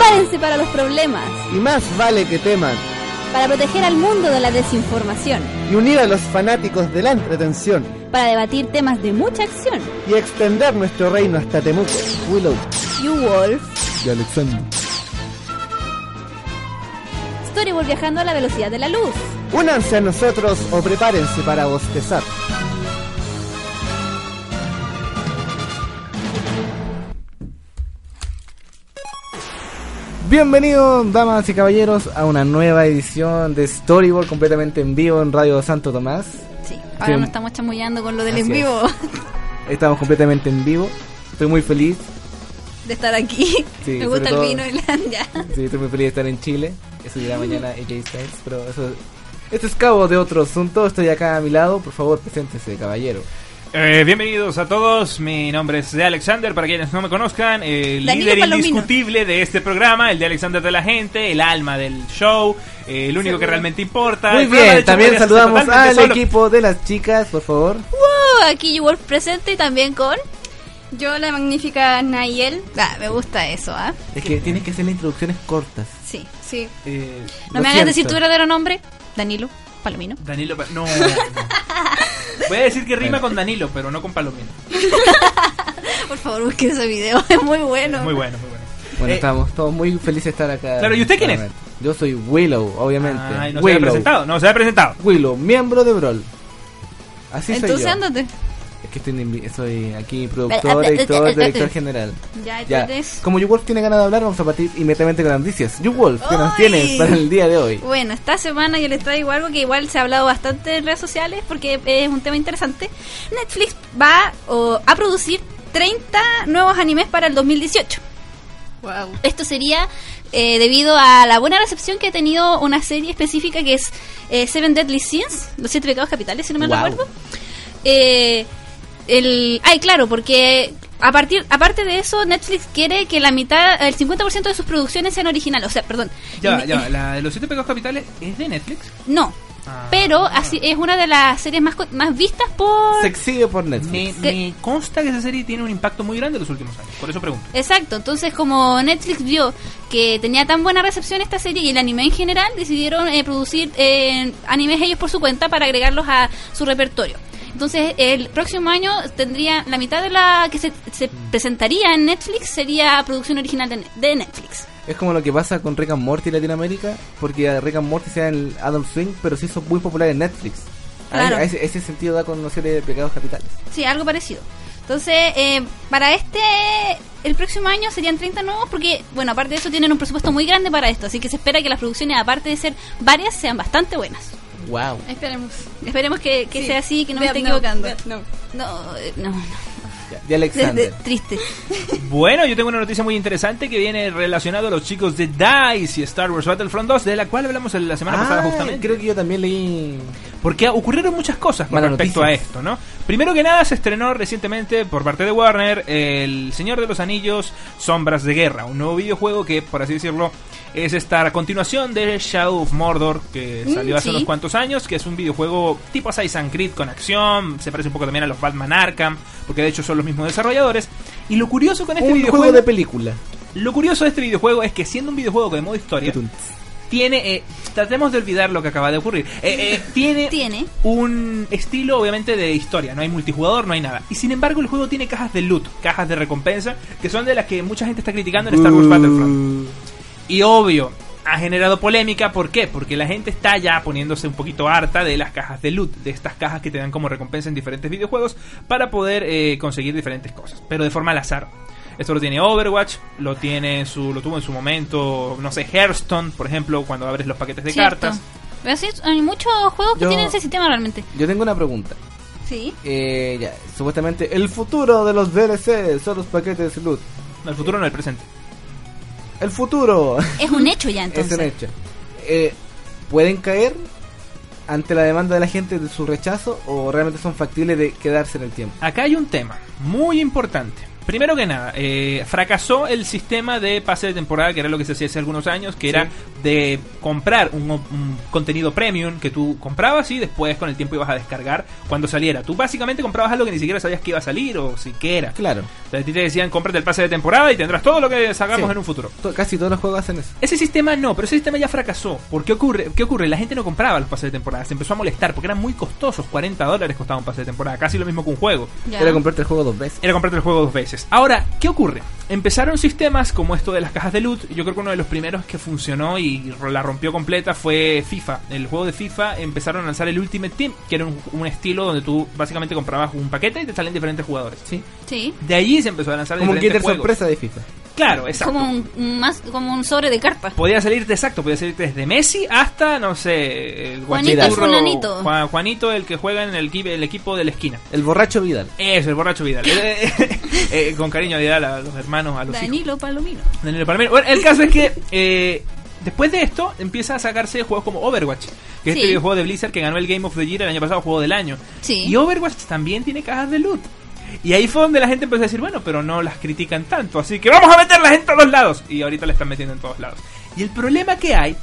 Prepárense para los problemas, Y más vale que teman. para proteger al mundo de la desinformación, Y unir a los fanáticos de la entretención. para debatir temas de mucha acción. Y extender nuestro reino hasta Temuco. Willow You Wolf, y Alexander. Storyboard viajando a la velocidad de la luz. Únanse a nosotros o prepárense para bostezar. Bienvenidos, damas y caballeros, a una nueva edición de Storyboard completamente en vivo en Radio Santo Tomás. Sí, ahora Sí. nos estamos chamullando con lo del Así en es. vivo Estamos completamente en vivo. Estoy muy feliz. de estar aquí. Sí, Me gusta el vino ya. Sí, estoy muy feliz de estar en Chile. Eso dirá mañana AJ Styles, pero eso... Esto es cabo de otro asunto. Estoy acá a mi lado. Por favor, preséntese, caballero. Eh, bienvenidos a todos, mi nombre es de Alexander, para quienes no me conozcan, el Danilo líder Palomino. indiscutible de este programa, el de Alexander de la gente, el alma del show, eh, el único que realmente importa. Muy bien, hecho, también saludamos al solo. equipo de las chicas, por favor. Uh, aquí You Wolf presente y también con... Yo, la magnífica Nayel. Ah, me gusta eso, ¿ah? Es que tienes que hacer las introducciones cortas. Sí. Sí. Eh, No me hagas decir tu verdadero nombre. Danilo Palomino. Danilo, Pa- no, no. Voy a decir que rima con Danilo, pero no con Palomino. Por favor, busquen ese video. Es muy bueno. Muy bueno, muy bueno. Bueno, Eh, estamos todos muy felices de estar acá. Claro, ¿y usted quién es? Yo soy Willow, obviamente. Ay, no se ha Willow. presentado, no se ha presentado. Willow, miembro de Brawl. Así soy Entonces yo. ándate. Es que estoy, soy aquí productor, editor, director general. Ya, Ya, entonces... como YouWolf tiene ganas de hablar, vamos a partir inmediatamente con las noticias. YouWolf, ¿qué nos tienes para el día de hoy? Bueno, esta semana yo les traigo algo que igual se ha hablado bastante en redes sociales porque es un tema interesante. Netflix va o, a producir 30 nuevos animes para el 2018. Wow. Esto sería eh, debido a la buena recepción que ha tenido una serie específica que es eh, Seven Deadly Sins, los siete pecados capitales, si no me Wow. recuerdo. Eh, el, ay, claro, porque a partir, aparte de eso, Netflix quiere que la mitad, el 50% de sus producciones sean originales. O sea, perdón. Ya, Eh, ya, la de los siete pecados capitales es de Netflix. No, Ah. pero así es una de las series más, co- más vistas por... Se exhibe por Netflix. Me, me consta que esa serie tiene un impacto muy grande en los últimos años, por eso pregunto. Exacto, entonces como Netflix vio que tenía tan buena recepción esta serie y el anime en general, decidieron eh, producir eh, animes ellos por su cuenta para agregarlos a su repertorio. Entonces el próximo año tendría la mitad de la que se, se presentaría en Netflix sería producción original de, de Netflix. Es como lo que pasa con Rick and Morty en Latinoamérica, porque Rick and Morty sea en Adam Swing, pero se hizo muy popular en Netflix. Claro. a ese, ese sentido da con una serie de pecados capitales. Sí, algo parecido. Entonces, eh, para este, el próximo año serían 30 nuevos porque, bueno, aparte de eso tienen un presupuesto muy grande para esto, así que se espera que las producciones, aparte de ser varias, sean bastante buenas. Wow. Esperemos. Esperemos que, que Sí. sea así, que no me esté equivocando. No, eh, no, no. De De- Alexander. de- triste. Bueno, yo tengo una noticia muy interesante que viene relacionado a los chicos de DICE y Star Wars Battlefront 2, de la cual hablamos la semana pasada Ah, justamente. creo que yo también leí. Porque ocurrieron muchas cosas con Malas respecto noticias. a esto, ¿no? Primero que nada, se estrenó recientemente por parte de Warner El Señor de los Anillos, Sombras de Guerra, un nuevo videojuego que, por así decirlo, es esta continuación de Shadow of Mordor, que Mm, salió hace sí. unos cuantos años, que es un videojuego tipo Assassin's Creed con acción, se parece un poco también a los Batman Arkham, porque de hecho son los mismos desarrolladores. Y lo curioso con este un videojuego... juego de película. Lo curioso de este videojuego es que siendo un videojuego de modo historia, tiene, eh, tratemos de olvidar lo que acaba de ocurrir. Eh, eh, tiene, Tiene. un estilo obviamente de historia, no hay multijugador, no hay nada. Y sin embargo el juego tiene cajas de loot, cajas de recompensa, que son de las que mucha gente está criticando en Star Wars Battlefront. Y obvio, ha generado polémica, ¿por qué? Porque la gente está ya poniéndose un poquito harta de las cajas de loot, de estas cajas que te dan como recompensa en diferentes videojuegos para poder eh, conseguir diferentes cosas, pero de forma al azar. Esto lo tiene Overwatch, lo tiene en su, lo tuvo en su momento, no sé, Hearthstone, por ejemplo, cuando abres los paquetes de Cierto. cartas. Pero sí, hay muchos juegos que Yo- tienen ese sistema realmente. Yo tengo una pregunta. Sí. Eh, ya, supuestamente el futuro de los DLC son los paquetes de loot. No, el futuro no el presente. El futuro Es un hecho ya es entonces. un hecho. Eh, ¿Pueden caer ante la demanda de la gente de su rechazo o realmente son factibles de quedarse en el tiempo? Acá hay un tema muy importante. Primero que nada, eh, fracasó el sistema de pase de temporada, que era lo que se hacía hace algunos años, que era de comprar un, un contenido premium que tú comprabas y después con el tiempo ibas a descargar cuando saliera. Tú básicamente comprabas algo que ni siquiera sabías que iba a salir o si que era. Claro. O sea, a ti te decían, cómprate el pase de temporada y tendrás todo lo que sacamos Sí. en un futuro. Casi todos los juegos hacen eso. Ese sistema no, pero ese sistema ya fracasó. ¿Por qué ocurre? ¿Qué ocurre? La gente no compraba los pases de temporada, se empezó a molestar porque eran muy costosos, 40 dólares costaba un pase de temporada, casi lo mismo que un juego. Ya. Era comprarte el juego dos veces. Era comprarte el juego dos veces. Ahora, ¿qué ocurre? Empezaron sistemas como esto de las cajas de loot. Yo creo que uno de los primeros que funcionó y la rompió completa fue FIFA. El juego de FIFA empezaron a lanzar el Ultimate Team, que era un, un estilo donde tú básicamente comprabas un paquete y te salen diferentes jugadores. Sí. Sí. De allí se empezó a lanzar Como un diferentes Getter juegos. sorpresa de FIFA. Claro, exacto. Como un, más, como un sobre de cartas. Podía salirte exacto, podía salirte desde Messi hasta, no sé, el Juanito. Juan- Juanito, el que juega en el, equi- el equipo de la esquina. El borracho Vidal. Eso, el borracho Vidal. Eh, con cariño a Vidal, a los hermanos, a los hijos. Danilo Palomino. Danilo Palomino. Bueno, el caso es que eh, después de esto empieza a sacarse juegos como Overwatch, que es este videojuego de Blizzard que ganó el Game of the Year el año pasado, juego del año. Sí. Y Overwatch también tiene cajas de loot. Y ahí fue donde la gente empezó a decir, bueno, pero no las critican tanto, así que vamos a meterlas en todos lados. Y ahorita la están metiendo en todos lados. Y el problema que hay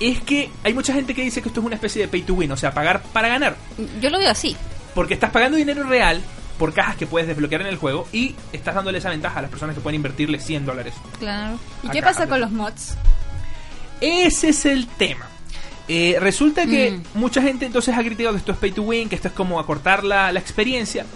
es que hay mucha gente que dice que esto es una especie de pay to win, o sea, pagar para ganar. Yo lo veo así. Porque estás pagando dinero real por cajas que puedes desbloquear en el juego y estás dándole esa ventaja a las personas que pueden invertirle 100 dólares. Claro. ¿Y qué pasa con los mods? Ese es el tema. Eh, resulta que Mm. mucha gente entonces ha criticado que esto es pay to win, que esto es como acortar la, la experiencia.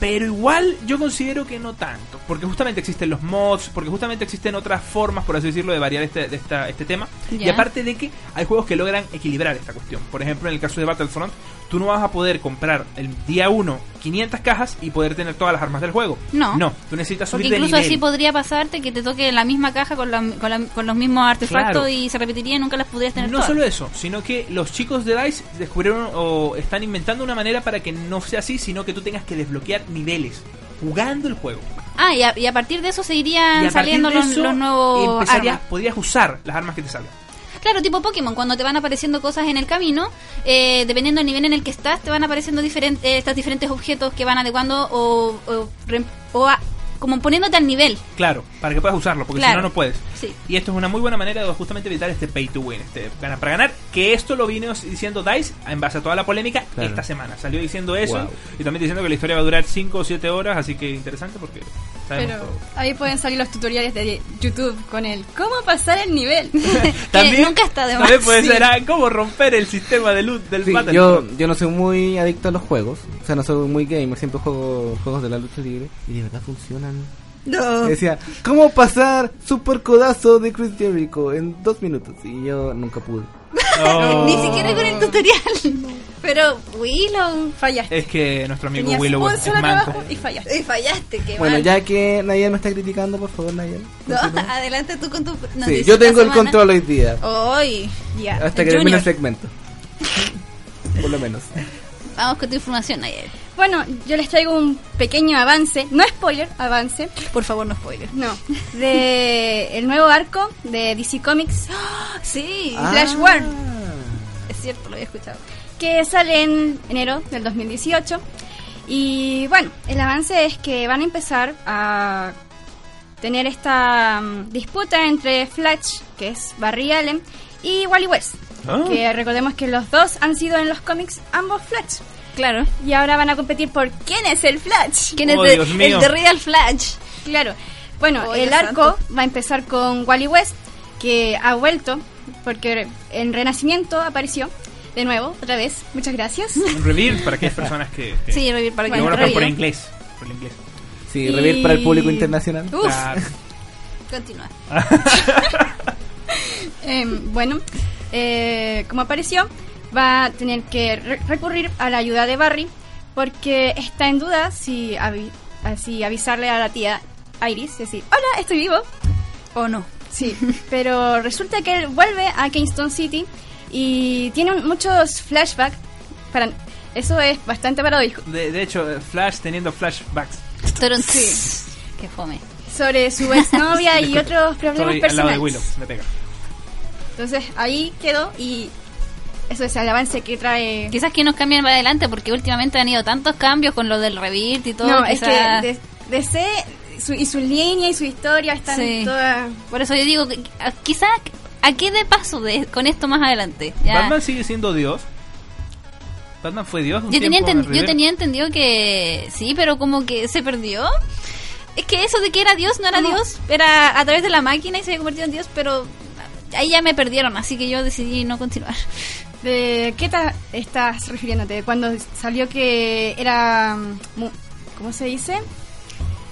Pero igual yo considero que no tanto. Porque justamente existen los mods, porque justamente existen otras formas, por así decirlo, de variar este, de esta, este tema. Y aparte de que hay juegos que logran equilibrar esta cuestión. Por ejemplo, en el caso de Battlefront, tú no vas a poder comprar el día 1 500 cajas y poder tener todas las armas del juego. No. No, tú necesitas Porque subir de incluso nivel. así podría pasarte que te toque la misma caja con, la- con, la- con los mismos artefactos Claro. y se repetiría y nunca las pudieras tener No todas. solo eso, sino que los chicos de DICE descubrieron o están inventando una manera para que no sea así, sino que tú tengas que desbloquear niveles jugando el juego. Ah, y a, y a partir de eso se irían saliendo de los, los nuevos armas. podrías usar las armas que te salgan. Claro, tipo Pokémon, cuando te van apareciendo cosas en el camino, eh, dependiendo del nivel en el que estás, te van apareciendo diferentes, eh, diferentes objetos que van adecuando o, o, o a- como poniéndote al nivel. Claro, para que puedas usarlo, porque si no, no puedes. Sí. Y esto es una muy buena manera de justamente evitar este pay to win, este ganar para ganar. Que esto lo vino diciendo DICE en base a toda la polémica Claro. esta semana. Salió diciendo eso Wow. y también diciendo que la historia va a durar 5 o 7 horas, así que interesante porque sabemos Pero todo. ahí pueden salir los tutoriales de YouTube con el cómo pasar el nivel. Que nunca está de más. También puede ser ah, cómo romper el sistema de loot del Sí, yo, yo no soy muy adicto a los juegos. O sea, no soy muy gamer. Siempre juego juegos de la lucha libre. Y de verdad No. Decía, ¿cómo pasar super codazo de Chris Jericho en dos minutos? Y yo nunca pude. Oh. Ni siquiera con el tutorial. Pero Willow, Fallaste. Es que nuestro amigo Tenías Willow un es, manco. trabajo y fallaste. eh, fallaste, qué Bueno, mal. ya que Nayel me está criticando, por favor, Nayel. No, adelante tú con tu Sí, yo tengo el control hoy día. Hoy, Ya. Hasta que termine el segmento. Por lo menos. vamos con tu información ayer. Bueno, yo les traigo un pequeño avance, no spoiler, avance, Por favor, no spoiler. no, de el nuevo arco de DC Comics Sí, Ah. Flash War. es cierto, lo había escuchado. que sale en enero del 2018. Y bueno, el avance es que van a empezar a tener esta mm, disputa entre Flash, que es Barry Allen, y Wally West. Ah. Que recordemos que los dos han sido en los cómics ambos Flash. Claro. Y ahora van a competir por quién es el Flash. ¿Quién Oh, es mío. el de Real Flash? Claro. Bueno, Oh, el arco santo. va a empezar con Wally West, que ha vuelto, porque en Renacimiento apareció de nuevo, otra vez. Muchas gracias. Un Rebirth para aquellas personas que, que, Sí, Revir, para que que bueno, no por inglés. Por el inglés. Sí, Y- para el público internacional. Uf, Claro. continúa. Em, bueno, eh, como apareció, va a tener que re- recurrir a la ayuda de Barry porque está en duda si, avi- así avisarle a la tía Iris, decir, hola, estoy vivo. ¿O no? Sí, pero resulta que él vuelve a Kingston City y tiene un- muchos flashbacks. Para, eso es bastante paradójico. De, de hecho, eh, Flash teniendo flashbacks. Sí. Qué fome. Sobre su exnovia y otros problemas Estoy al lado de personales. Willow, me pega. Entonces ahí quedó y eso es el avance que trae. Quizás que nos cambien más adelante porque últimamente han ido tantos cambios con lo del Revit y todo. no, es que quizás- de- DC su, y su línea y su historia están Sí. todas... Por eso yo digo, que, a- quizá a qué de paso de, con esto más adelante. Ya. Batman sigue siendo Dios. Batman fue Dios. un Yo tenía, tiempo en enten- yo tenía entendido que sí, pero como que se perdió. Es que eso de que era Dios no era Dios, era a través de la máquina y se había convertido en Dios, pero ahí ya me perdieron, así que yo decidí no continuar. ¿De qué estás refiriéndote? Cuando salió que era... mm, ¿Cómo se dice?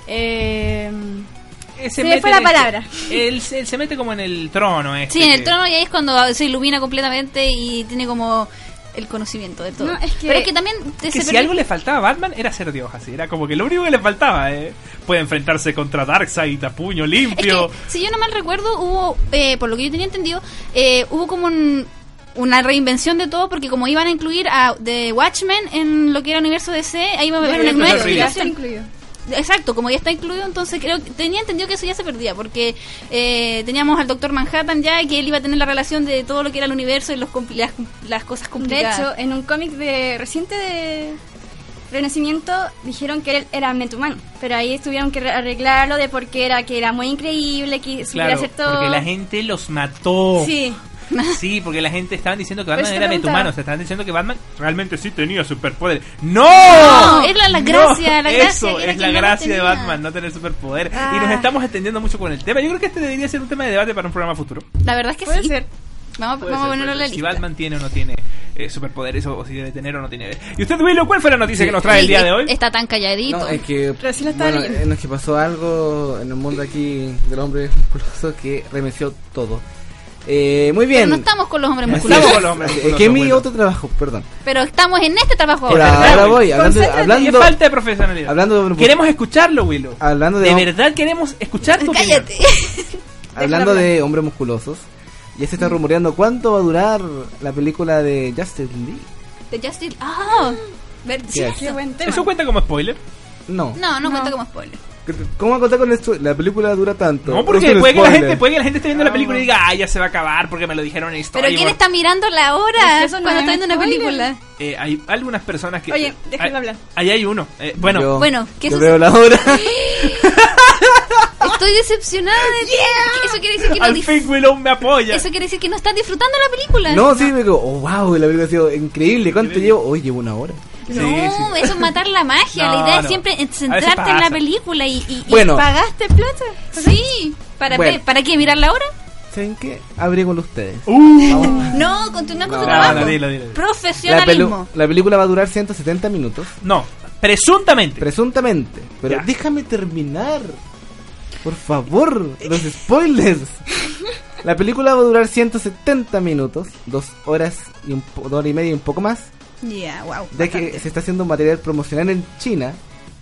Eh, Se me mete fue la este- palabra. Él, se- él se mete como en el trono. Este, Sí, en el trono y ahí es cuando se ilumina completamente y tiene como el conocimiento de todo. No, es que- Pero es que también Que si perdió- algo le faltaba a Batman era ser Dios, así. Era como que lo único que le faltaba. Eh. Puede enfrentarse contra Darkseid a puño Es limpio. que, si yo no mal recuerdo, hubo, eh, por lo que yo tenía entendido, eh, hubo como un- una reinvención de todo, porque como iban a incluir a The Watchmen en lo que era el universo DC, ahí iba a haber una nueva explicación. incluido. Exacto, como ya está incluido, entonces creo que tenía entendido que eso ya se perdía, porque eh, teníamos al Doctor Manhattan ya, y que él iba a tener la relación de todo lo que era el universo y los compli- las, las cosas De complicadas. hecho, en un cómic de reciente de Renacimiento dijeron que él era metahumano, pero ahí tuvieron que arreglarlo de por qué era que era muy increíble, que supiera Claro, hacer todo. porque la gente los mató. Sí, Sí, porque la gente estaban diciendo que Por Batman era metahumano. O sea, estaban diciendo que Batman realmente sí tenía superpoderes. ¡No! No, era la No, gracia, la gracia, Eso era es que la no gracia de. Batman, no tener superpoderes. Y nos Ah. estamos extendiendo mucho con el tema. Yo creo que este debería ser un tema de debate para un programa futuro. La verdad es que puede sí. ser. Vamos, Puede vamos a ponerlo en la ser. Si lista. Batman tiene o no tiene eh, superpoderes, o, o si debe tener o no tiene. Y usted, Willow, ¿cuál fue la noticia que nos trae el día de hoy? Está tan calladito. No, es que. Bueno, no, es que pasó algo en el mundo aquí del hombre musculoso que remeció todo. Eh, muy bien. Pero no estamos con los hombres musculosos. Estamos es. con los hombres musculosos, que es mi bueno. otro trabajo, perdón. Pero estamos en este trabajo ahora. verdad, ahora voy, hablando. Qué hablando, falta de profesionalidad. hablando de Queremos escucharlo, Willow. hablando de, De verdad queremos escuchar tu. Cállate. hablando de hombres musculosos. Ya se está rumoreando cuánto va a durar la película de Justice League. De Justice. Ah, ver- ¿Qué sí, es? Qué buen tema. ¿Eso cuenta como spoiler? No. No, no, No. cuenta como spoiler. ¿Cómo va a contar con esto? La película dura tanto. No, porque puede que, la gente, puede que la gente esté viendo la No. película y diga, ah, ya se va a acabar porque me lo dijeron en Pero Storyboard. ¿quién está mirando la hora Es que no cuando es está viendo una spoiler. película? Eh, hay algunas personas que... Oye, déjalo Ahí- hablar. Ahí hay uno. Eh, bueno, Yo- Bueno, ¿qué yo veo la hora. Estoy decepcionada de ti. Eso quiere decir que no al fin Willow me apoya. Eso quiere decir que no estás disfrutando la película. no, sí, me digo, oh, wow, la película ha sido increíble. ¿Cuánto llevo? Hoy llevo una hora. Sí, no, sí. eso es matar la magia. No, la idea no. es siempre centrarte en la película y, y- ¿Pagaste plata? Sí. ¿Para, Bueno. ¿Para qué? ¿Mirar la hora? ¿saben qué? Abré con ustedes. Uh, No, continúa con No, tu no, trabajo. no, dilo, dilo. La, pelu- Profesionalismo. la película va a durar 170 minutos, no, presuntamente. presuntamente. Pero Ya. déjame terminar. Por favor, los spoilers. La película va a durar 170 minutos, dos horas y un po- dos horas y media y un poco más. Ya, wow. Ya que se está haciendo material promocional en China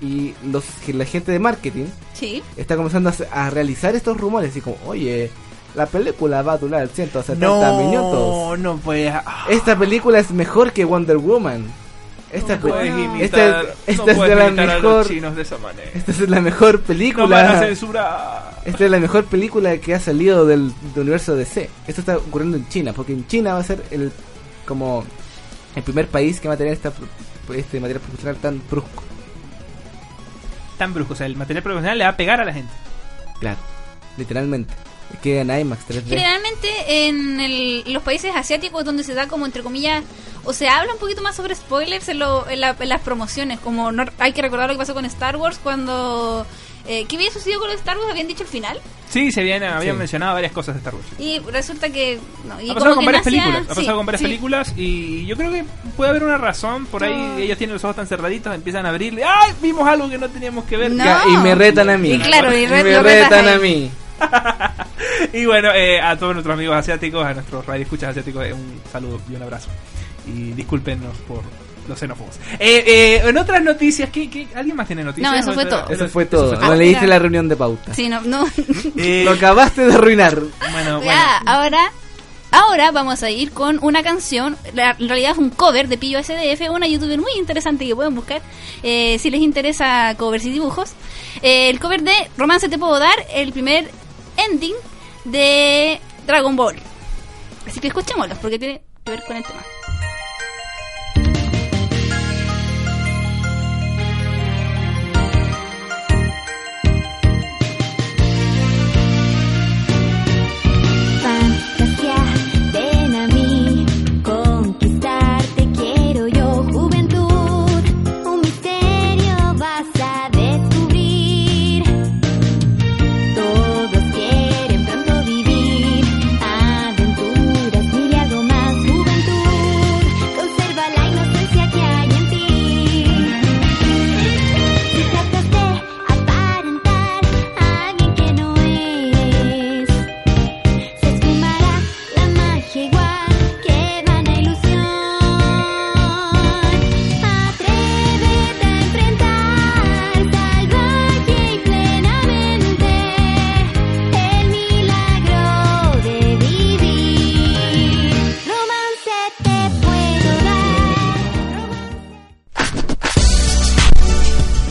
y los que la gente de marketing Sí. está comenzando a, realizar estos rumores y como, oye, la película va a durar 170 no, minutos. no puedes. ah, Esta película es mejor que Wonder Woman. Esta, no imitar, esta, esta no es puedes de la imitar a los mejor chinos de esa manera. esta es la mejor No van a película. censurar. esta es la mejor película que ha salido del, del universo DC. Esto está ocurriendo en China, porque en China va a ser el como el primer país que va a tener esta, este material promocional tan brusco. Tan brusco, o sea, el material profesional le va a pegar a la gente. Claro, literalmente. Que en IMAX 3D. Generalmente en el- los países asiáticos donde se da como entre comillas o se habla un poquito más sobre spoilers en, lo- en la- en las promociones como no, hay que recordar lo que pasó con Star Wars cuando eh, ¿qué había sucedido con los Star Wars? habían dicho el final Sí, se habían, habían Sí. mencionado varias cosas de Star Wars. y resulta que no, y ha como pasado con que varias películas, ha sí, pasado con varias sí. películas y yo creo que puede haber una razón, por ahí No. ellos tienen los ojos tan cerraditos, empiezan a abrirle, ¡ay! Vimos algo que no teníamos que ver. No. Y me retan a mí. Y claro, y re- me retan a mí. y bueno, eh, a todos nuestros amigos asiáticos, a nuestros radioescuchas asiáticos, eh, un saludo y un abrazo. Y discúlpenos por los xenófobos. Eh, eh, en otras noticias, ¿qué, qué, alguien más tiene noticias? No, eso ¿O fue todo. Eso fue todo. fue No Ah, leíste la reunión de pauta. sí no no Eh, Lo acabaste de arruinar. bueno, bueno. Ya, ahora Ahora vamos a ir con una canción, la- en realidad es un cover de Pillo SDF, una youtuber muy interesante que pueden buscar eh, si les interesa covers y dibujos. Eh, el cover de Romance Te Puedo Dar, el primer ending de Dragon Ball. Así que escuchémoslos porque tiene que ver con el tema.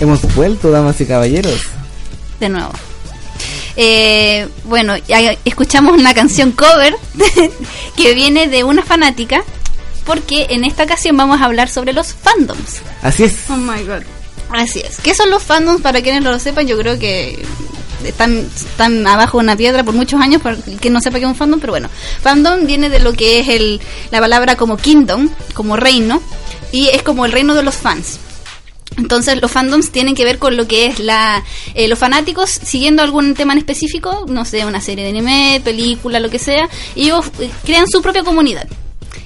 Hemos vuelto, damas y caballeros. de nuevo. Eh, bueno, ya escuchamos una canción cover que viene de una fanática, porque en esta ocasión vamos a hablar sobre los fandoms. Así es. Oh my god. Así es. ¿Qué son los fandoms? Para quienes no lo sepan, yo creo que están, están abajo de una piedra por muchos años, para que no sepa qué es un fandom, pero bueno. Fandom viene de lo que es el, la palabra como kingdom, como reino, y es como el reino de los fans. Entonces los fandoms tienen que ver con lo que es la eh, los fanáticos siguiendo algún tema en específico, no sé, una serie de anime, película, lo que sea, y ellos eh, crean su propia comunidad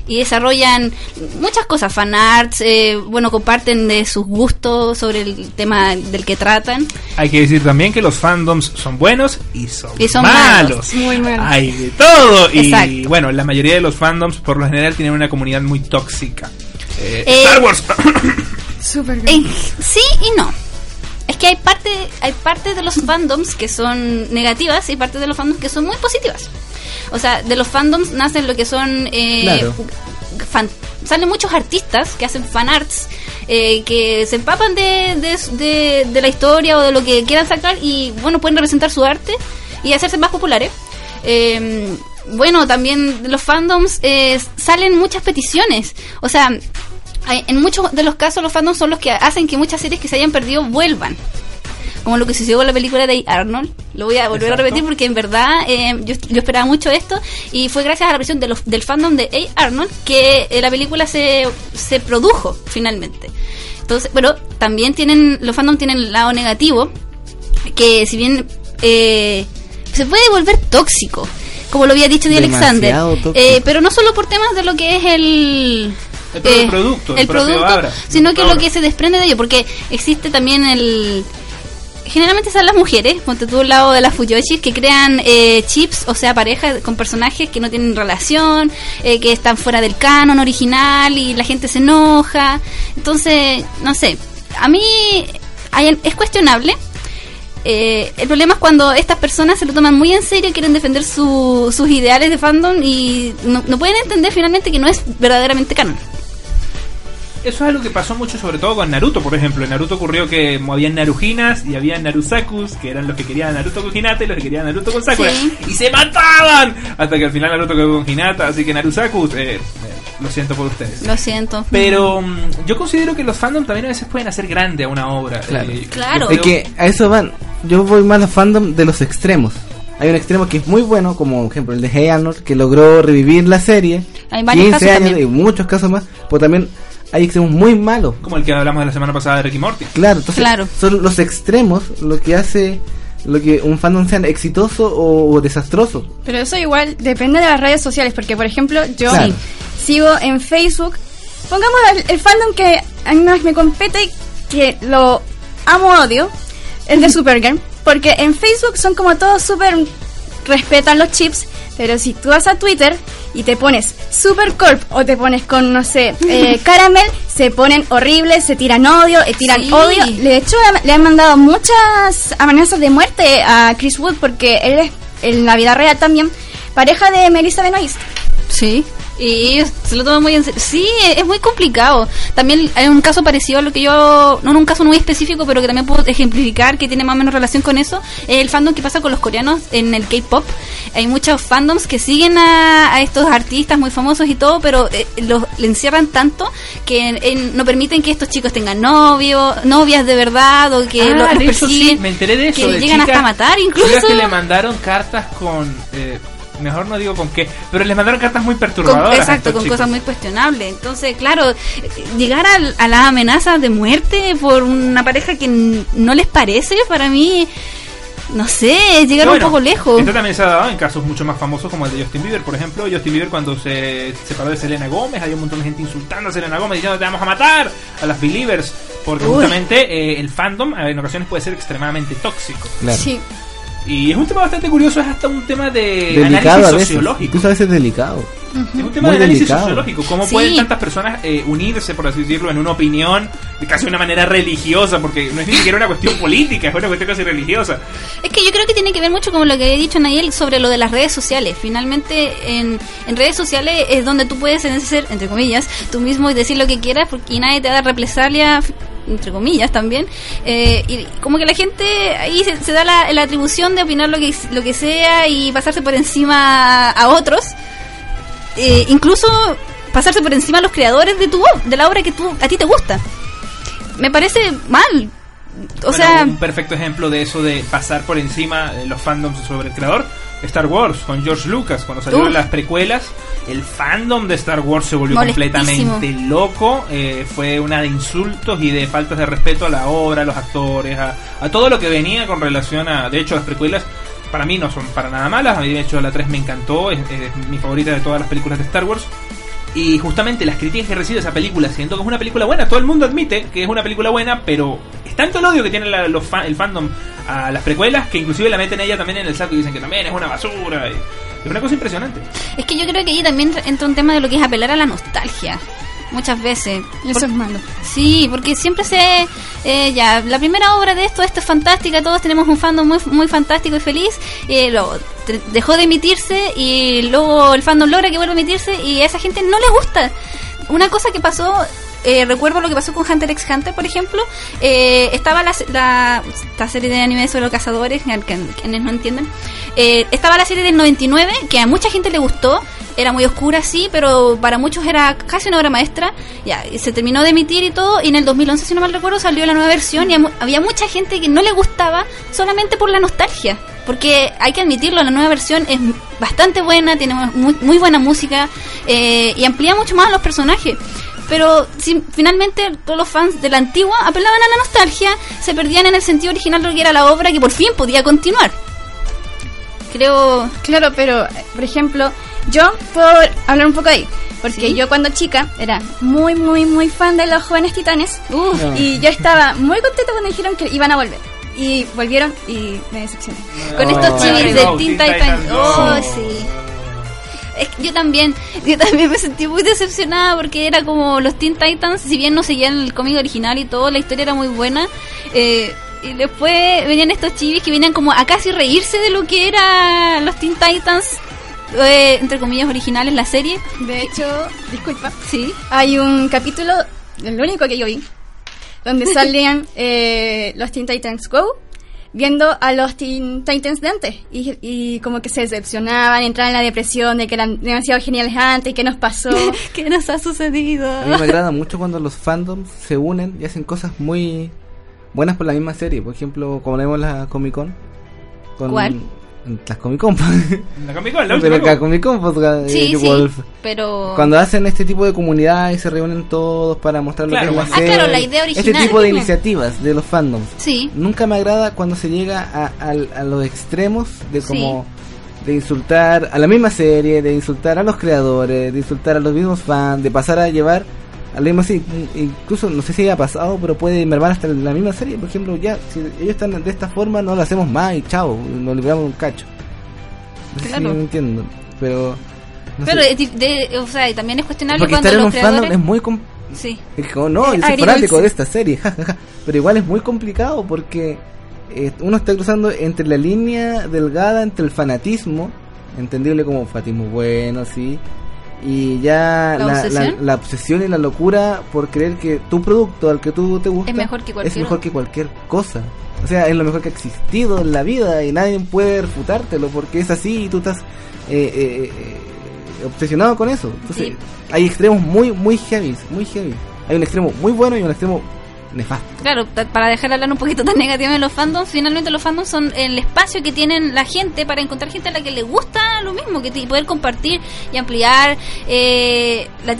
y desarrollan muchas cosas, fanarts, eh, bueno, comparten de sus gustos sobre el tema del que tratan. Hay que decir también que los fandoms son buenos y son, Y son malos. malos. Muy malos. Hay de todo. Y Exacto. bueno, la mayoría de los fandoms por lo general tienen una comunidad muy tóxica. Eh, Eh, Star Wars. Super Eh, sí y no. Es que hay parte, hay parte de los fandoms que son negativas y parte de los fandoms que son muy positivas. O sea, de los fandoms nacen lo que son... Eh, Claro. fan- salen muchos artistas que hacen fanarts, eh, que se empapan de, de, de- de la historia o de lo que quieran sacar y, bueno, pueden representar su arte y hacerse más populares. Eh, bueno, también de los fandoms eh, salen muchas peticiones. O sea, en muchos de los casos los fandoms son los que hacen que muchas series que se hayan perdido vuelvan. Como lo que sucedió con la película de Arnold. Lo voy a volver Exacto. a repetir porque en verdad eh, yo, yo esperaba mucho esto y fue gracias a la presión de los, del fandom de A. Arnold que eh, la película se, se produjo finalmente. Entonces, pero también tienen, los fandoms tienen el lado negativo, que si bien eh, se puede volver tóxico, como lo había dicho Di Demasiado Alexander, eh, pero no solo por temas de lo que es el El propio producto, el el propio producto, obra, sino que obra. lo que se desprende de ello, porque existe también el generalmente son las mujeres, ponte tú al lado de las Fuyoshis, que crean eh, chips, o sea, parejas con personajes que no tienen relación, eh, que están fuera del canon original y la gente se enoja. Entonces, no sé, a mí hay- es cuestionable. Eh, el problema es cuando estas personas se lo toman muy en serio y quieren defender su- sus ideales de fandom y no, no pueden entender finalmente que no es verdaderamente canon. Eso es algo que pasó mucho, sobre todo con Naruto, por ejemplo. En Naruto ocurrió que había Narujinas y había Narusakus, que eran los que querían a Naruto con Hinata y los que querían a Naruto con Sakura. Sí. ¡Y se mataban! Hasta que al final Naruto quedó con Hinata, así que Narusakus, eh, eh, lo siento por ustedes. Lo siento. Pero mm, yo considero que los fandom también a veces pueden hacer grande a una obra. Claro. Eh, Claro. yo Es que a eso van. Yo voy más a fandom de los extremos. Hay un extremo que es muy bueno, como por ejemplo el de Hey Arnold, que logró revivir la serie. Hay varios 15 casos años también. y muchos casos más. Pero también hay extremos muy malos. Como el que hablamos de la semana pasada de Ricky Morty. Claro, entonces Claro. son los extremos lo que hace lo que un fandom sea exitoso o, o desastroso. Pero eso igual depende de las redes sociales, porque por ejemplo yo Claro. sigo en Facebook, pongamos el, el fandom que a mí más me compete que lo amo odio, el de Supergirl, porque en Facebook son como todos súper respetan los chips, pero si tú vas a Twitter y te pones Supercorp o te pones con, no sé, eh, Caramel, se ponen horribles, se tiran odio, eh, tiran Sí. odio. De hecho, le han mandado muchas amenazas de muerte a Chris Wood porque él es, en la vida real también, pareja de Melissa Benoist. Sí. Y ellos se lo toman muy en serio. Sí, es muy complicado. También hay un caso parecido a lo que yo, no en un caso muy específico, pero que también puedo ejemplificar que tiene más o menos relación con eso. Es el fandom que pasa con los coreanos en el K-pop. Hay muchos fandoms que siguen a, a estos artistas muy famosos y todo, pero eh, los le encierran tanto que no permiten que estos chicos tengan novio, novias de verdad o que Ah, lo- los sí, me enteré de eso. que de llegan chicas- hasta matar incluso. que le mandaron cartas con. eh, mejor no digo con qué, pero les mandaron cartas muy perturbadoras. a exacto, con chicos. cosas muy cuestionables. Entonces, claro, llegar al- a, las amenazas de muerte por una pareja que no les parece, para mí, no sé, es llegar Bueno, un poco lejos. Esto también se ha dado en casos mucho más famosos como el de Justin Bieber, por ejemplo. Justin Bieber cuando se separó de Selena Gómez, había un montón de gente insultando a Selena Gómez diciendo te vamos a matar a las Believers. Porque Uy. justamente eh, el fandom eh, en ocasiones puede ser extremadamente tóxico. Claro. Sí. Y es un tema bastante curioso, es hasta un tema de delicado a análisis veces. sociológico. Incluso a veces delicado. Es un tema Muy de análisis delicado. sociológico. ¿Cómo Sí. pueden tantas personas eh, unirse, por así decirlo, en una opinión de casi una manera religiosa? Porque no es ni siquiera una cuestión política, es una cuestión casi religiosa. Es que yo creo que tiene que ver mucho con lo que había dicho Nayel sobre lo de las redes sociales. Finalmente, en, en redes sociales es donde tú puedes ser, entre comillas, tú mismo y decir lo que quieras porque y nadie te da represalia entre comillas también, eh, y como que la gente ahí se, se da la, la atribución de opinar lo que, lo que sea y pasarse por encima a otros, eh, incluso pasarse por encima a los creadores de tu de la obra que tú, a ti te gusta. Me parece mal. O Bueno, sea, un perfecto ejemplo de eso de pasar por encima de los fandoms sobre el creador. Star Wars con George Lucas, cuando salieron las precuelas, el fandom de Star Wars se volvió completamente loco. eh, fue una de insultos y de faltas de respeto a la obra, a los actores, a, a todo lo que venía con relación a. De hecho, las precuelas para mí no son para nada malas. A mí, de hecho, la 3 me encantó, es, mi favorita de todas las películas de Star Wars. Y justamente las críticas que recibe esa película, siento que es una película buena, todo el mundo admite que es una película buena, pero es tanto el odio que tiene la- los fa- el fandom a las precuelas que inclusive la meten ella también en el saco y dicen que también es una basura. es una cosa impresionante. es que yo creo que ahí también entra un tema de lo que es apelar a la nostalgia. Muchas veces. Eso es malo. Sí, porque siempre se... eh, ya, la primera obra de esto, esto es fantástica, todos tenemos un fandom muy, muy fantástico y feliz, luego te- dejó de emitirse y luego el fandom logra que vuelva a emitirse y a esa gente no le gusta. Una cosa que pasó... eh, recuerdo lo que pasó con Hunter x Hunter, por ejemplo. eh, estaba la, la- serie de anime sobre los cazadores, que- quienes no entienden. Eh, estaba la serie del 99, que a mucha gente le gustó. Era muy oscura, sí, pero para muchos era casi una obra maestra. Ya, y se terminó de emitir y todo. Y en el 2011, si no mal recuerdo, salió la nueva versión. Y había mucha gente que no le gustaba solamente por la nostalgia. Porque hay que admitirlo, la nueva versión es bastante buena, tiene muy, buena música eh, y amplía mucho más los personajes. Pero si, finalmente todos los fans de la antigua apelaban a la nostalgia, se perdían en el sentido original de lo que era la obra que por fin podía continuar. Creo... Claro, pero, por ejemplo, yo puedo hablar un poco ahí. Porque Sí. yo cuando chica era muy, muy, muy fan de los jóvenes titanes. Uf, No. Y yo estaba muy contenta cuando dijeron que iban a volver. Y volvieron y me decepcioné. con Oh. estos chivis Go, de Teen Titans. Oh, sí. Es que yo también, yo también me sentí muy decepcionada porque era como los Teen Titans, si bien no seguían el cómic original y todo, la historia era muy buena. eh, y después venían estos chivis que venían como a casi reírse de lo que era los Teen Titans, eh, entre comillas originales, la serie. De hecho, disculpa, Sí. hay un capítulo, el único que yo vi, donde salían eh, los Teen Titans Go viendo a los Teen Titans de antes y, y como que se decepcionaban, entraban en la depresión de que eran demasiado geniales antes y qué nos pasó. ¿Qué nos ha sucedido? A mí me agrada mucho cuando los fandoms se unen y hacen cosas muy buenas por la misma serie. Por ejemplo, como vemos la Comic Con. Con ¿Cuál? Las Comic Con. La Comic Con, la Pero última. acá Comic Con, pues, eh, Sí, sí, Wolf. pero... Cuando hacen este tipo de comunidad y se reúnen todos para mostrar Claro, lo que es cuando- la Ah, claro, la idea Este original. tipo de iniciativas de los fandoms. Sí, Nunca me agrada cuando se llega a, al- a los extremos de como de insultar a la misma serie, de insultar a los creadores, de insultar a los mismos fans, de pasar a llevar a la misma serie. Incluso no sé si haya pasado, pero puede mermar hasta la misma serie. Por ejemplo, ya, si ellos están de esta forma, no lo hacemos más y chao, nos libramos un cacho. No sé si Claro. me entiendo, pero. no pero di- de- o sea, también es cuestionable Porque cuando estar en los un creadores... es muy Sí. es como, no, Eh, yo soy fanático de esta serie, jajaja. Pero igual es muy complicado porque eh, uno está cruzando entre la línea delgada entre el fanatismo, entendible como fatismo bueno, sí, y ya ¿La la, obsesión? la- la obsesión y la locura por creer que tu producto al que tú te gusta Es mejor que cualquier es mejor que cualquier cosa. O sea, es lo mejor que ha existido en la vida y nadie puede refutártelo porque es así y tú estás eh, eh, eh, obsesionado con eso. Entonces, Sí. hay extremos muy, muy heavy, muy heavy. Hay un extremo muy bueno y un extremo nefasto. Claro, para dejar de hablar un poquito tan negativo de los fandoms, finalmente los fandoms son el espacio que tienen la gente para encontrar gente a la que le gusta lo mismo, que poder compartir y ampliar eh, la,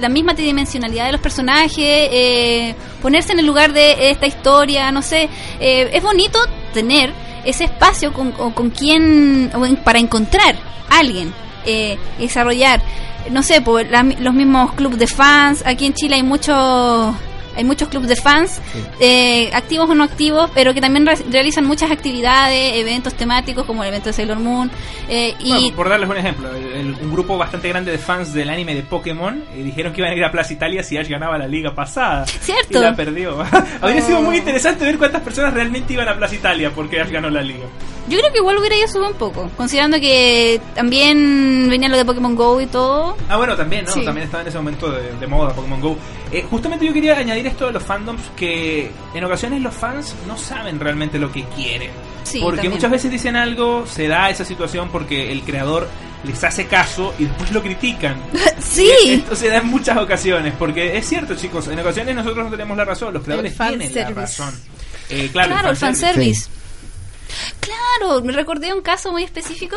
la misma tridimensionalidad de los personajes, eh, ponerse en el lugar de esta historia, no sé, eh, es bonito tener ese espacio con, con, quien, para encontrar a alguien, eh, desarrollar, no sé, pues, la- los mismos clubes de fans, aquí en Chile hay muchos hay muchos clubes de fans, eh, activos o no activos, pero que también re- realizan muchas actividades, eventos temáticos como el evento de Sailor Moon. eh, y Bueno, por darles un ejemplo, el- el- un grupo bastante grande de fans del anime de Pokémon eh, dijeron que iban a ir a Plaza Italia si Ash ganaba la liga pasada. Cierto. Y la perdió. Habría sido muy interesante ver cuántas personas realmente iban a Plaza Italia porque Ash ganó la liga. Yo creo que igual hubiera ido sube un poco, considerando que también venía lo de Pokémon Go y todo. Ah, bueno, también, ¿no? Sí. También estaba en ese momento de, de moda Pokémon Go. Eh, justamente yo quería añadir esto de los fandoms, que en ocasiones los fans no saben realmente lo que quieren. Sí, porque también. muchas veces dicen algo, se da esa situación porque el creador les hace caso y después lo critican. Sí. Esto se da en muchas ocasiones, porque es cierto, chicos, en ocasiones nosotros no tenemos la razón, los creadores tienen la razón. Eh, claro, Claro, el fanservice. Claro, me recordé un caso muy específico.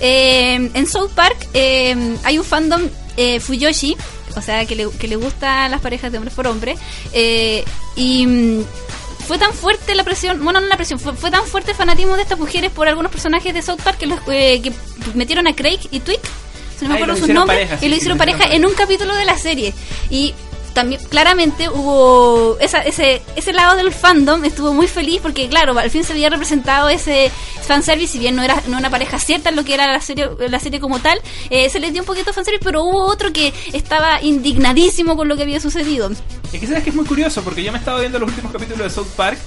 Eh, en South Park eh, hay un fandom eh, Fuyoshi, o sea, que le, que le gusta a las parejas de hombres por hombre. eh, y mm, fue tan fuerte la presión, bueno, no la presión, fue, fue tan fuerte el fanatismo de estas mujeres por algunos personajes de South Park que, los, eh, que metieron a Craig y Twig, si no me acuerdo sus nombres, y lo hicieron pareja en un capítulo de la serie. Y también claramente hubo esa, ese ese lado del fandom estuvo muy feliz porque claro al fin se había representado ese fanservice si bien no era no una pareja cierta en lo que era la serie la serie como tal eh, se les dio un poquito de fanservice pero hubo otro que estaba indignadísimo con lo que había sucedido Es que sabes que es muy curioso porque yo me he estado viendo los últimos capítulos de South Park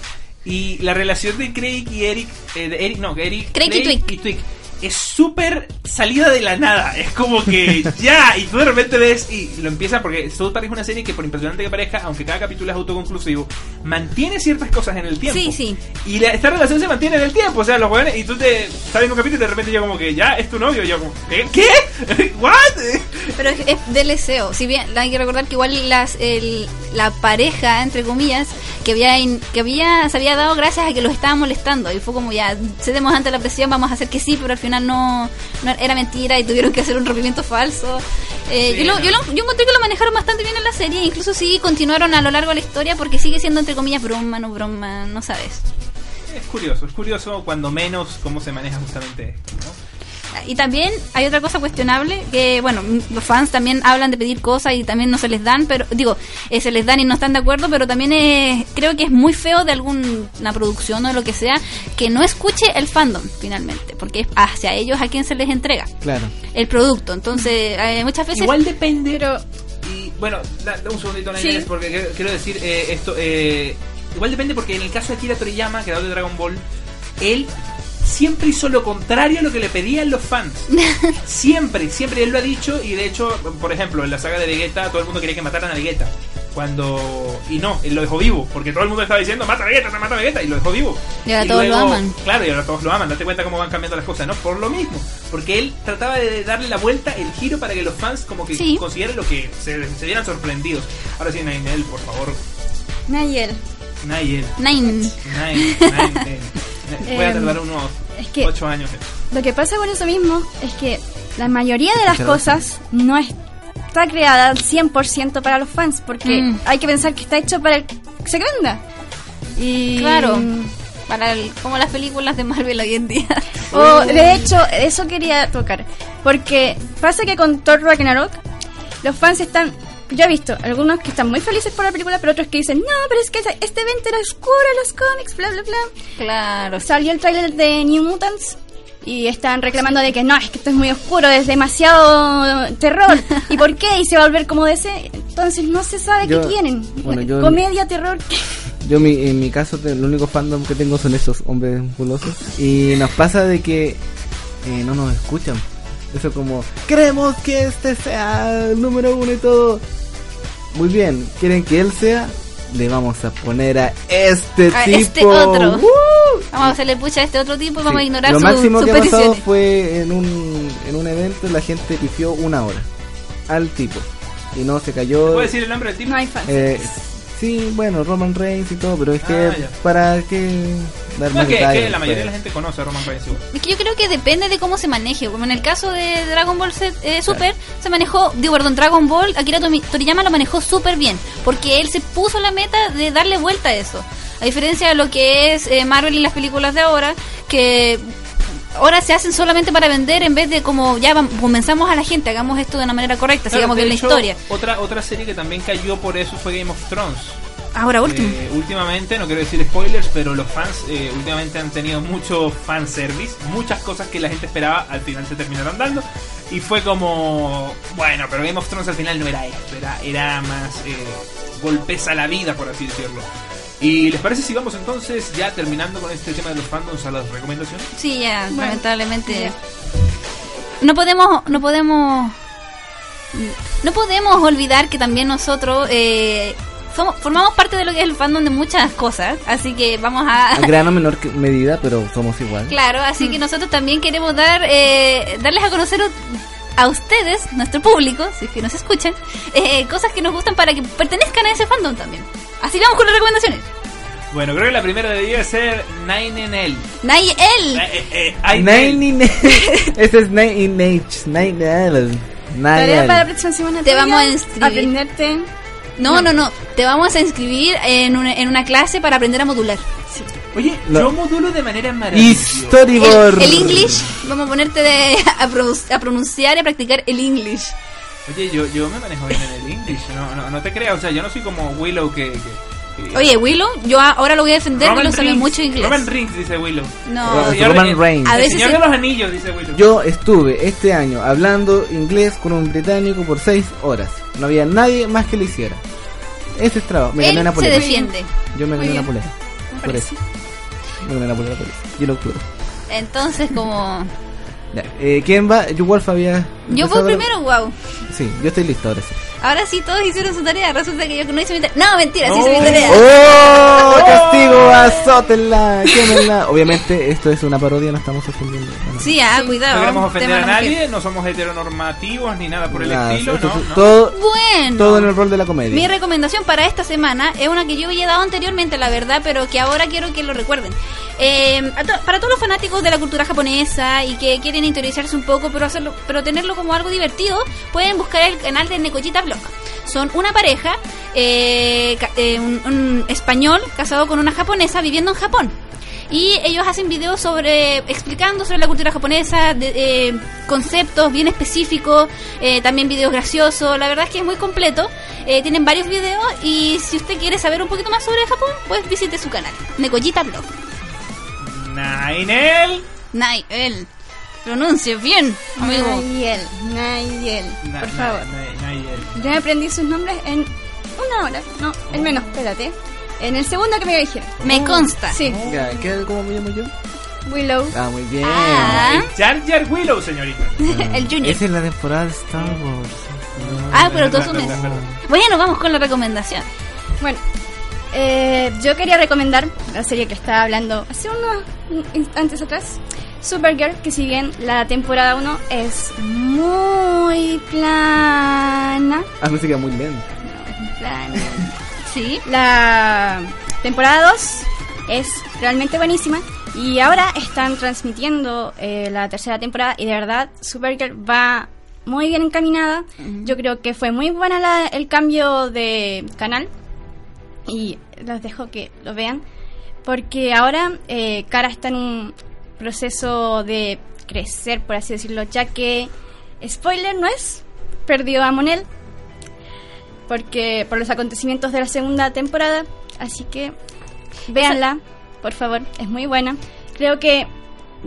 y la relación de Craig y Eric, eh, de Eric, no, Eric, Craig y Twig. Es súper salida de la nada. Es como que ya, y tú de repente ves y lo empiezan porque South Park es una serie que por impresionante que parezca, aunque cada capítulo es autoconclusivo, mantiene ciertas cosas en el tiempo. Sí, sí. Y la- esta relación se mantiene en el tiempo, o sea, los jóvenes, y tú te estás viendo un capítulo y de repente yo como que ya es tu novio, y yo como, ¿qué? ¿Qué? ¿What? pero es, es del deseo si bien hay que recordar que igual las el- la pareja entre comillas que había in- que había se había dado gracias a que los estaban molestando y fue como ya cedemos ante la presión vamos a hacer que sí pero al final no, no era mentira y tuvieron que hacer un rompimiento falso. Eh, Sí, yo, lo- yo, lo- yo encontré que lo manejaron bastante bien en la serie incluso sí continuaron a lo largo de la historia porque sigue siendo entre comillas broma no broma no sabes. Es curioso, es curioso cuando menos cómo se maneja justamente esto, ¿no? Y también hay otra cosa cuestionable, que bueno, los fans también hablan de pedir cosas y también no se les dan, pero digo, eh, se les dan y no están de acuerdo, pero también es, creo que es muy feo de alguna producción o lo que sea, que no escuche el fandom finalmente, porque es hacia ellos a quien se les entrega Claro. el producto. Entonces, eh, muchas veces... Igual depende. Pero Y bueno, da, da un segundito, Sí. Nainés, porque quiero, quiero decir eh, esto. eh, igual depende porque en el caso de Akira Toriyama, creador de Dragon Ball, él siempre hizo lo contrario a lo que le pedían los fans. siempre, siempre él lo ha dicho y de hecho, por ejemplo, en la saga de Vegeta todo el mundo quería que mataran a Vegeta. Cuando... Y no, él lo dejó vivo, porque todo el mundo estaba diciendo, mata a Vegeta, mata a Vegeta, y lo dejó vivo. Y ahora todos lo aman. Claro, y ahora todos lo aman, date cuenta cómo van cambiando las cosas, ¿no? Por lo mismo, porque él trataba de darle la vuelta, el giro para que los fans como que Sí. consideren lo que se, se vieran sorprendidos. Ahora sí, Nainel, por favor. Nayel, Nainel. Nine. Nainel. Nainel. Voy a Em, tardar unos es que- 8 años. lo que pasa con eso mismo es que la mayoría de las cosas no está creada al 100% para los fans, porque Mm. hay que pensar que está hecho para el que se venda. Y Claro. Para el- como las películas de Marvel hoy en día. O, de hecho, eso quería tocar. Porque pasa que con Thor Ragnarok, los fans están. Yo he visto algunos que están muy felices por la película, pero otros que dicen, no, pero es que ese- este evento era oscuro en los cómics, bla, bla, bla. Claro. Salió el tráiler de New Mutants y están reclamando de que no, es que esto es muy oscuro, es demasiado terror. ¿Y por qué? Y se va a volver como DC. Entonces no se sabe Yo- qué quieren. bueno, yo- Comedia, terror. Yo mi, en mi caso el único fandom que tengo son esos hombres musculosos y nos pasa de que eh, no nos escuchan. Eso como queremos que este sea el número uno y todo. Muy bien, quieren que él sea, le vamos a poner a este A tipo. este otro. ¡Woo! Vamos a hacerle pucha a este otro tipo y vamos a ignorar Lo su- máximo sus que ha pasado peticiones. fue en un, en un evento la gente pifió una hora al tipo y no se cayó. ¿Puedo decir el nombre del tipo? No hay fans. Eh, sí, bueno, Roman Reigns y todo, pero es que Ah, para que dar No, más es que, detalles, que la mayoría de la pues. gente conoce a Roman Reigns. igual. Es que yo creo que depende de cómo se maneje. Como en el caso de Dragon Ball Z, eh, Super, se manejó, digo, perdón, Dragon Ball, Akira Toriyama lo manejó súper bien. Porque él se puso la meta de darle vuelta a eso. A diferencia de lo que es eh, Marvel y las películas de ahora, que ahora se hacen solamente para vender en vez de como ya convenzamos a la gente, hagamos esto de una manera correcta, Claro, sigamos bien la historia. Otra, otra serie que también cayó por eso fue Game of Thrones. Ahora último. Eh, últimamente, no quiero decir spoilers, pero los fans eh, últimamente han tenido mucho fanservice, muchas cosas que la gente esperaba al final se terminaron dando. Y fue como, bueno, pero Game of Thrones al final no era esto, era, era más eh, golpes a la vida, por así decirlo. ¿Y les parece si vamos entonces ya terminando con este tema de los fandoms a las recomendaciones? Sí, ya, Bueno, lamentablemente. ya. No podemos, no podemos, no podemos olvidar que también nosotros eh, somos, formamos parte de lo que es el fandom de muchas cosas, así que vamos a, A gran o menor que- medida, pero somos igual. claro, así que nosotros también queremos dar, eh, darles a conocer a ustedes, nuestro público, si es que nos escuchan, eh, cosas que nos gustan para que pertenezcan a ese fandom también. Así que vamos con las recomendaciones. Bueno, creo que la primera debería ser Nine NL. Nayel. Eh, eh, eh, Nine in Este es Nine in Age. Nine in Tarea para la Nine próxima semana. Te vamos a inscribir. No, no, no. Te vamos a inscribir en una, en una clase para aprender a modular. Oye, yo modulo de manera maravillosa. El, Storyboard. el English, vamos a ponerte de, a, a pronunciar y a practicar el English. Oye, yo, yo me manejo bien en el English, no, no, no te creas, o sea, yo no soy como Willow que... que- que- Oye, Willow, yo ahora lo voy a defender, Roman Willow sabe mucho inglés. Roman Rings, dice Willow. No, Roman- Señor- Roman el- Reigns. A El veces Señor se- de los Anillos, dice Willow. Yo estuve este año hablando inglés con un británico por seis horas. No había nadie más que lo hiciera. Ese es trabajo. Me gané él una se polera. defiende. Yo me Muy gané una bien. polera. Me Por eso. Me. Entonces, como... Ya, eh, ¿Quién va? Yo Wolf había. Yo voy primero, wow. Sí, yo estoy listo ahora sí. Ahora sí, todos hicieron su tarea. Resulta que yo no hice mi tarea. No, mentira, sí hice mi No. tarea. ¡Oh! ¡Castigo! ¡Azótenla! ¡Quémenla! Obviamente, esto es una parodia, no estamos ofendiendo. no, no. Sí, ah, No cuidado. queremos ofender a nadie, mujer. no somos heteronormativos ni nada por el Nada, estilo, esto ¿no? es no. Todo, Bueno. todo en el rol de la comedia. Mi recomendación para esta semana es una que yo había dado anteriormente, la verdad, pero que ahora quiero que lo recuerden. Eh, to- para todos los fanáticos de la cultura japonesa y que quieren interiorizarse un poco, pero hacerlo, pero tenerlo como algo divertido, pueden buscar el canal de Nekochita Blog. Son una pareja, eh, eh, un, español casado con una japonesa viviendo en Japón. Y ellos hacen videos sobre explicando sobre la cultura japonesa, de, eh, conceptos bien específicos, también videos graciosos. La verdad es que es muy completo. Eh, tienen varios videos y si usted quiere saber un poquito más sobre Japón, pues visite su canal, Nekoyita Blog. Nainel. Nael, pronuncie bien, amigo. Nayel, Nayel, Na- por favor. na-. Yo me aprendí sus nombres en una hora. No, en menos, espérate. En el segundo que me dijeron. Me consta. Sí, Ya, ¿qué, ¿Cómo me llamo yo? Willow. Ah, muy bien. Ah, Jar Jar Willow, señorita. el Junior. Esa es la temporada de Star Wars. Ah, pero todos son... Bueno, vamos con la recomendación. Bueno, eh, yo quería recomendar la serie que estaba hablando hace unos instantes atrás. Supergirl, que si bien la temporada 1 es muy plana, Ah, música muy lenta. plana. Sí. La temporada 2 es realmente buenísima y ahora están transmitiendo eh, la tercera temporada y de verdad Supergirl va muy bien encaminada. Yo creo que fue muy buena la- el cambio de canal y los dejo que lo vean porque ahora eh, Cara está en un proceso de crecer, por así decirlo, ya que spoiler no es, perdió a Monel porque por los acontecimientos de la segunda temporada, así que véanla, por favor, es muy buena. Creo que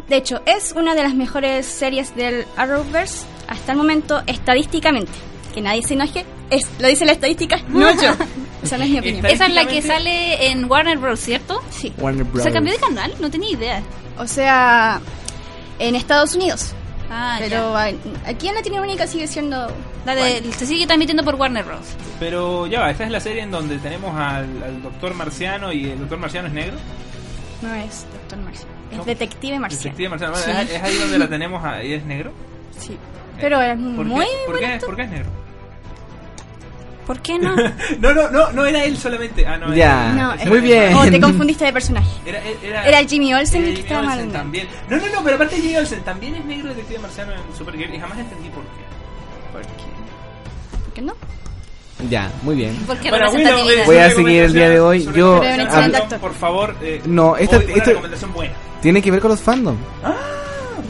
de hecho es una de las mejores series del Arrowverse hasta el momento estadísticamente. Que nadie se enoje, es lo dice la estadística, no yo. Esa no es mi opinión. Esa es la que sale en Warner Bros., ¿cierto? Sí. Warner Bros. ¿Se cambió de canal? No tenía idea. O sea, en Estados Unidos. Ah, pero a- aquí en Latinoamérica sigue siendo La de- se sigue transmitiendo por Warner Bros. Pero ya va, esta es la serie en donde tenemos al, al doctor marciano y el doctor marciano es negro. no es Doctor Marciano, es. Detective Marciano. Detective marciano. Sí. ¿Es, es ahí donde la tenemos ahí es negro. Sí. Pero es ¿Por muy qué? ¿Por qué, bonito. ¿Por qué es negro? ¿Por qué no? no, no, no, no era él solamente. Ah, no, Ya. era- No, es- Muy era- bien. O te confundiste de personaje. Era, era, Era el Jimmy Olsen era el que estaba mal. También. No, no, no, pero aparte Jimmy Olsen también es negro detective marciano en Supergirl y jamás entendí por qué. ¿Por qué? ¿Por qué no? Ya, muy bien. Porque Bueno, eh, Voy a seguir el día de hoy. Yo- por favor. eh, No, esta- una esto- recomendación buena. Tiene que ver con los fandom.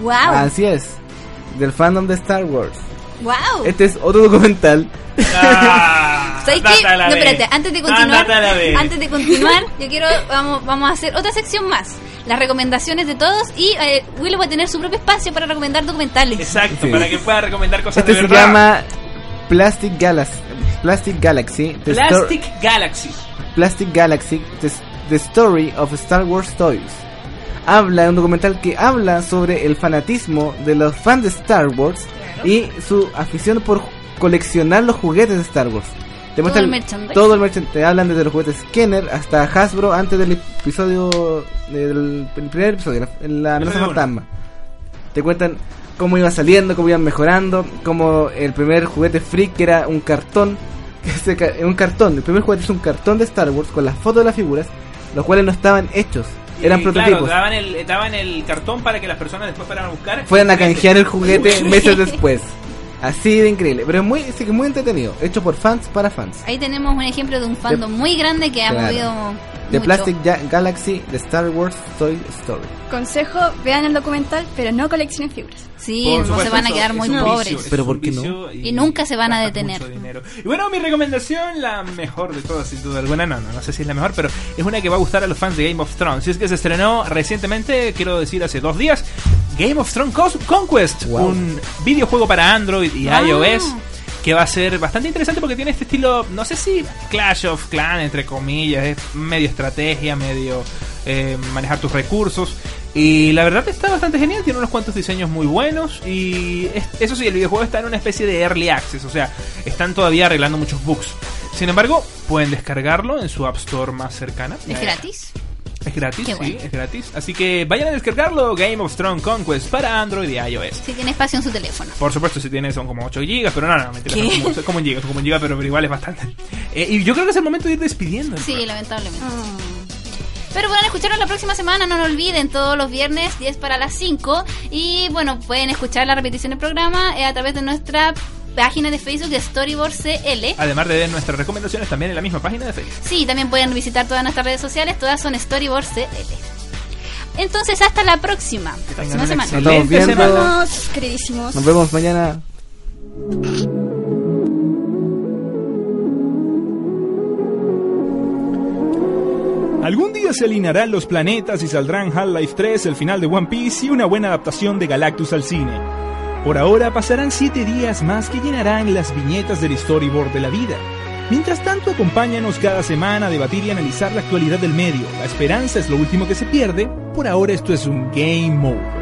Wow. Así es. Del fandom de Star Wars. Wow. Este es otro documental. Ah, No, espérate, antes de continuar, Andate a la vez. antes de continuar, yo quiero, vamos, vamos a hacer otra sección más. Las recomendaciones de todos y eh, Willow va a tener su propio espacio para recomendar documentales. Exacto, Sí. para que pueda recomendar cosas Este de se verdad. llama Plastic Galaxy. Plastic Galaxy. The Plastic Galaxy. Plastic Galaxy. The, The Story of Star Wars Toys. Habla, un documental que habla sobre el fanatismo de los fans de Star Wars y su afición por coleccionar los juguetes de Star Wars. Te Todo muestran el todo el merchandise. Te hablan desde los juguetes Kenner hasta Hasbro antes del episodio del el primer episodio, la, en la amenaza fantasma. Te cuentan cómo iba saliendo, cómo iban mejorando, cómo el primer juguete freak que era un cartón, que un cartón, el primer juguete es un cartón de Star Wars con las fotos de las figuras, los cuales no estaban hechos, eran Y, prototipos. Claro, daban el, daban el cartón para que las personas después fueran a buscar. Fueran a canjear el juguete meses después. Así de increíble, pero es muy, sí muy entretenido, hecho por fans para fans. Ahí tenemos un ejemplo de un fandom muy grande que ha Claro. movido The mucho. Plastic Ja- Galaxy de Star Wars Toy Story. Consejo, vean el documental, pero no coleccionen figuras. Sí, Por no se van a quedar muy pobres. vicio, Pero ¿por qué no? vicio Y nunca se van a detener. Y bueno, mi recomendación, la mejor de todas, sin duda alguna, no, no, no sé si es la mejor, pero es una que va a gustar a los fans de Game of Thrones. Si es que se estrenó recientemente, quiero decir hace dos días, Game of Thrones Conquest, Wow. un videojuego para Android y Ah. iOS que va a ser bastante interesante porque tiene este estilo, no sé si Clash of Clans, entre comillas, es medio estrategia, medio eh, manejar tus recursos. Y la verdad está bastante genial, tiene unos cuantos diseños muy buenos y es- eso sí, el videojuego está en una especie de early access, o sea, están todavía arreglando muchos bugs. Sin embargo, pueden descargarlo en su App Store más cercana. Es Eh, gratis. Es gratis, Qué sí, bueno. es gratis. Así que vayan a descargarlo, Game of Thrones Conquest para Android y iOS. Si tiene espacio en su teléfono. Por supuesto, si tiene son como 8 gigas, pero no, no, mentira, ¿Qué? son como, son como un giga, son como un giga, pero, pero igual es bastante. Eh, y yo creo que es el momento de ir despidiendo. Sí, programa. lamentablemente. Pero pueden escucharnos la próxima semana, no lo olviden, todos los viernes 10 para las 5. Y bueno, pueden escuchar la repetición del programa eh, a través de nuestra página de Facebook de Storyboard CL. Además de ver nuestras recomendaciones también en la misma página de Facebook. Sí, también pueden visitar todas nuestras redes sociales, todas son Storyboard CL. Entonces, hasta la próxima. Próxima una semana. Nos semana. Vamos, queridísimos. Nos vemos mañana. Algún día se alinearán los planetas y saldrán Half-Life 3, el final de One Piece y una buena adaptación de Galactus al cine. Por ahora pasarán 7 días más que llenarán las viñetas del storyboard de la vida. Mientras tanto, acompáñanos cada semana a debatir y analizar la actualidad del medio. La esperanza es lo último que se pierde. Por ahora esto es un game over.